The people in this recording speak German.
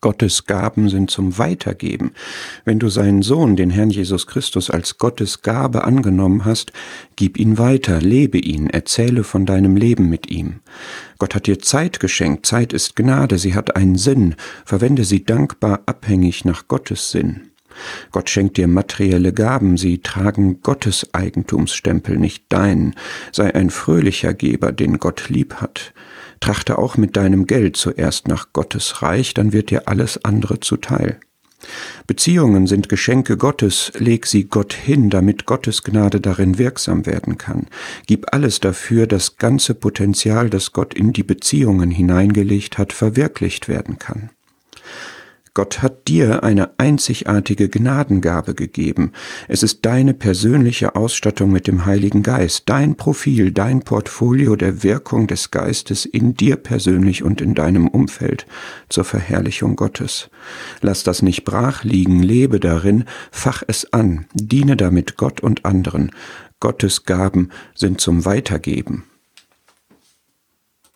Gottes Gaben sind zum Weitergeben. Wenn du seinen Sohn, den Herrn Jesus Christus, als Gottes Gabe angenommen hast, gib ihn weiter, lebe ihn, erzähle von deinem Leben mit ihm. Gott hat dir Zeit geschenkt, Zeit ist Gnade, sie hat einen Sinn, verwende sie dankbar abhängig nach Gottes Sinn. Gott schenkt dir materielle Gaben, sie tragen Gottes Eigentumsstempel, nicht deinen. Sei ein fröhlicher Geber, den Gott lieb hat. Trachte auch mit deinem Geld zuerst nach Gottes Reich, dann wird dir alles andere zuteil. Beziehungen sind Geschenke Gottes, leg sie Gott hin, damit Gottes Gnade darin wirksam werden kann. Gib alles dafür, das ganze Potenzial, das Gott in die Beziehungen hineingelegt hat, verwirklicht werden kann. Gott hat dir eine einzigartige Gnadengabe gegeben. Es ist deine persönliche Ausstattung mit dem Heiligen Geist, dein Profil, dein Portfolio der Wirkung des Geistes in dir persönlich und in deinem Umfeld zur Verherrlichung Gottes. Lass das nicht brach liegen, lebe darin, fach es an, diene damit Gott und anderen. Gottes Gaben sind zum Weitergeben.